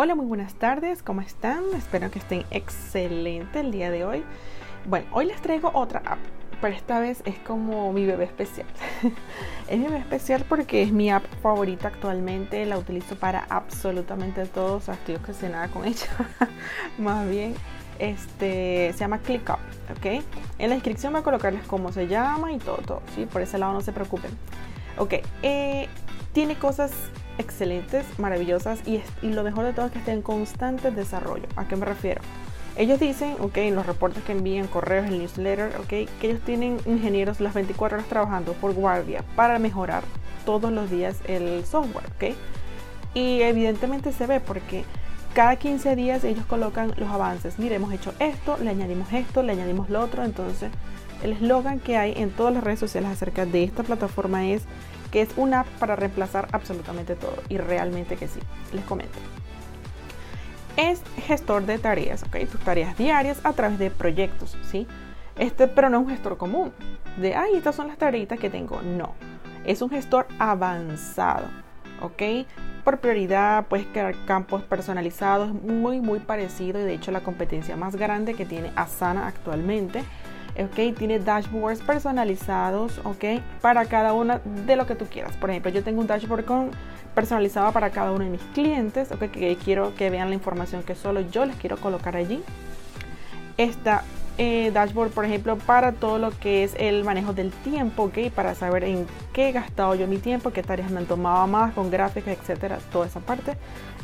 Hola, muy buenas tardes, ¿cómo están? Espero que estén excelente el día de hoy. Bueno, hoy les traigo otra app, pero esta vez es como mi bebé especial. es mi bebé especial porque es mi app favorita actualmente, la utilizo para absolutamente todo, o sea, estoy obsesionada con ella. Más bien, este, se llama ClickUp, ¿ok? En la descripción voy a colocarles cómo se llama y todo, todo, ¿sí? Por ese lado no se preocupen. Ok, eh, tiene cosas excelentes, maravillosas y, lo mejor de todo es que está en constante desarrollo. ¿A qué me refiero? Ellos dicen, ok, en los reportes que envían, correos, el newsletter, ok, que ellos tienen ingenieros las 24 horas trabajando por guardia para mejorar todos los días el software, ok. Y evidentemente se ve porque cada 15 días ellos colocan los avances. Mire, hemos hecho esto, le añadimos esto, le añadimos lo otro. Entonces, el eslogan que hay en todas las redes sociales acerca de esta plataforma es que es una app para reemplazar absolutamente todo. Y realmente que sí, les comento. Es gestor de tareas, ¿ok? Tus tareas diarias a través de proyectos, ¿sí? Este, pero no es un gestor común. De, ay, estas son las tareitas que tengo. No. Es un gestor avanzado, ¿ok? Por prioridad puedes crear campos personalizados, muy, muy parecido. Y de hecho, la competencia más grande que tiene Asana actualmente ok, tiene dashboards personalizados, ok, para cada una de lo que tú quieras. Por ejemplo, yo tengo un dashboard con, personalizado para cada uno de mis clientes, ok, que quiero que vean la información que solo yo les quiero colocar allí. Esta eh, dashboard, por ejemplo, para todo lo que es el manejo del tiempo, ok, para saber en qué he gastado yo mi tiempo, qué tareas me han tomado más, con gráficas, etcétera, toda esa parte.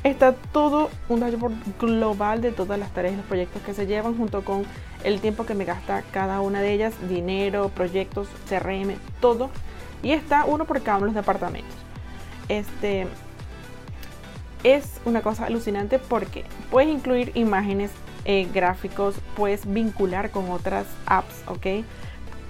Está todo un dashboard global de todas las tareas y los proyectos que se llevan junto con el tiempo que me gasta cada una de ellas, dinero, proyectos, CRM, todo. Y está uno por cada uno de los departamentos. Este es una cosa alucinante porque puedes incluir imágenes, eh, gráficos, puedes vincular con otras apps, ¿ok?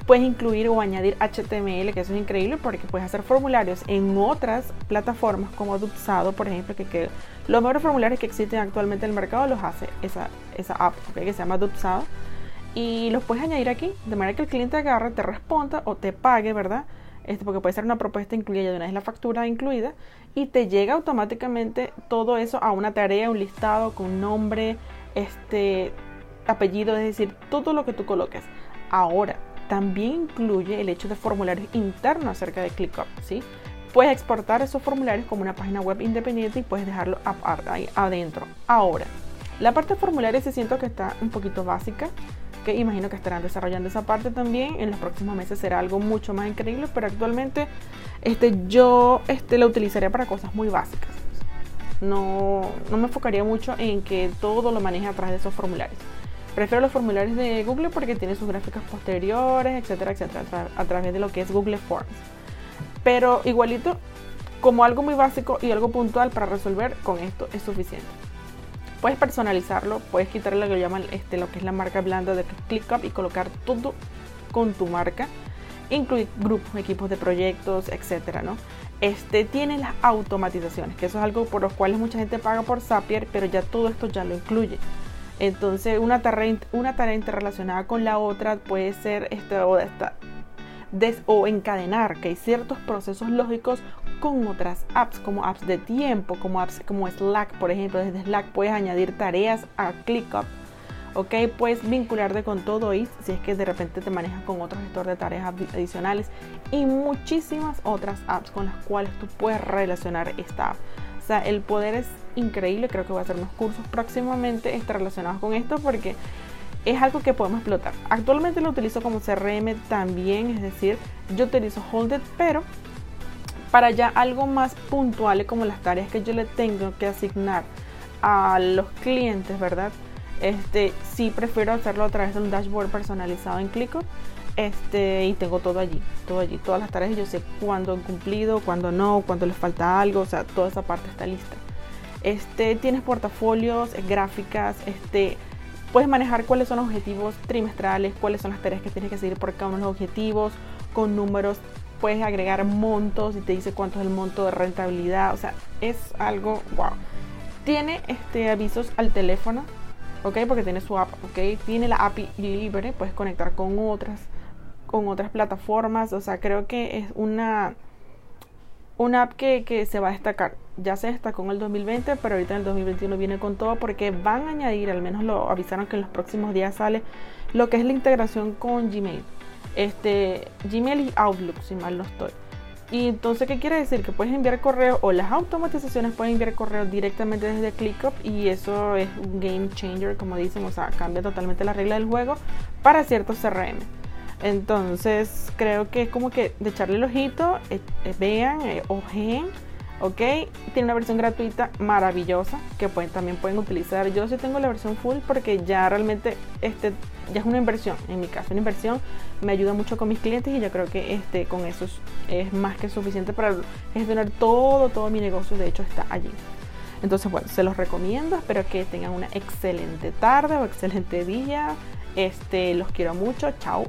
Puedes incluir o añadir HTML, que eso es increíble porque puedes hacer formularios en otras plataformas como Dupsado, por ejemplo, que, los mejores formularios que existen actualmente en el mercado los hace esa, esa app, que se llama Dupsado y los puedes añadir aquí de manera que el cliente agarre, te responda o te pague, ¿verdad? Este, porque puede ser una propuesta incluida de una vez la factura incluida y te llega automáticamente todo eso a una tarea, un listado con nombre, este apellido, es decir, todo lo que tú coloques. Ahora, también incluye el hecho de formularios internos acerca de ClickUp, ¿sí? Puedes exportar esos formularios como una página web independiente y puedes dejarlo ahí adentro. Ahora, la parte de formularios se siento que está un poquito básica que imagino que estarán desarrollando esa parte también. En los próximos meses será algo mucho más increíble, pero actualmente este, yo este, lo utilizaría para cosas muy básicas. No, no me enfocaría mucho en que todo lo maneje a través de esos formularios. Prefiero los formularios de Google porque tiene sus gráficas posteriores, etcétera, etcétera, a través de lo que es Google Forms. Pero igualito, como algo muy básico y algo puntual para resolver, con esto es suficiente. Puedes personalizarlo, puedes quitarle lo que llaman este, lo que es la marca blanda de ClickUp y colocar todo con tu marca. Incluir grupos, equipos de proyectos, etcétera, ¿no? Este tiene las automatizaciones, que eso es algo por los cuales mucha gente paga por Zapier, pero ya todo esto ya lo incluye. Entonces, una tarea, una tarea interrelacionada con la otra puede ser este, o esta, o encadenar que hay ciertos procesos lógicos con otras apps, como apps de tiempo, como apps como Slack, por ejemplo. Desde Slack puedes añadir tareas a ClickUp. Ok, puedes vincularte con todo y si es que de repente te manejas con otro gestor de tareas adicionales y muchísimas otras apps con las cuales tú puedes relacionar esta app. O sea, el poder es increíble. Creo que voy a hacer unos cursos próximamente este, relacionados con esto porque es algo que podemos explotar. Actualmente lo utilizo como CRM también, es decir, yo utilizo Holded, pero para ya algo más puntual como las tareas que yo le tengo que asignar a los clientes, ¿verdad? Este, sí prefiero hacerlo a través de un dashboard personalizado en ClickUp. Este, y tengo todo allí, todo allí, todas las tareas, yo sé cuándo han cumplido, cuándo no, cuándo les falta algo, o sea, toda esa parte está lista. Este, tienes portafolios, gráficas, este, Puedes manejar cuáles son los objetivos trimestrales, cuáles son las tareas que tienes que seguir por cada uno de los objetivos, con números. Puedes agregar montos y te dice cuánto es el monto de rentabilidad. O sea, es algo wow. Tiene este, avisos al teléfono, ¿ok? Porque tiene su app, ¿ok? Tiene la API libre, puedes conectar con otras, con otras plataformas. O sea, creo que es una, una app que, que se va a destacar ya se destacó en el 2020, pero ahorita en el 2021 viene con todo porque van a añadir, al menos lo avisaron que en los próximos días sale, lo que es la integración con Gmail. Este, Gmail y Outlook, si mal no estoy. Y entonces, ¿qué quiere decir? Que puedes enviar correo o las automatizaciones pueden enviar correo directamente desde ClickUp y eso es un game changer, como dicen, o sea, cambia totalmente la regla del juego para ciertos CRM. Entonces, creo que es como que de echarle el ojito, eh, eh, vean, eh, ojeen ¿ok? Tiene una versión gratuita maravillosa que también pueden utilizar. Yo sí tengo la versión full porque ya realmente este, ya es una inversión, en mi caso una inversión, me ayuda mucho con mis clientes y yo creo que este, con eso es, más que suficiente para gestionar todo, todo mi negocio, de hecho está allí. Entonces, bueno, se los recomiendo, espero que tengan una excelente tarde o excelente día. Este, los quiero mucho, chao.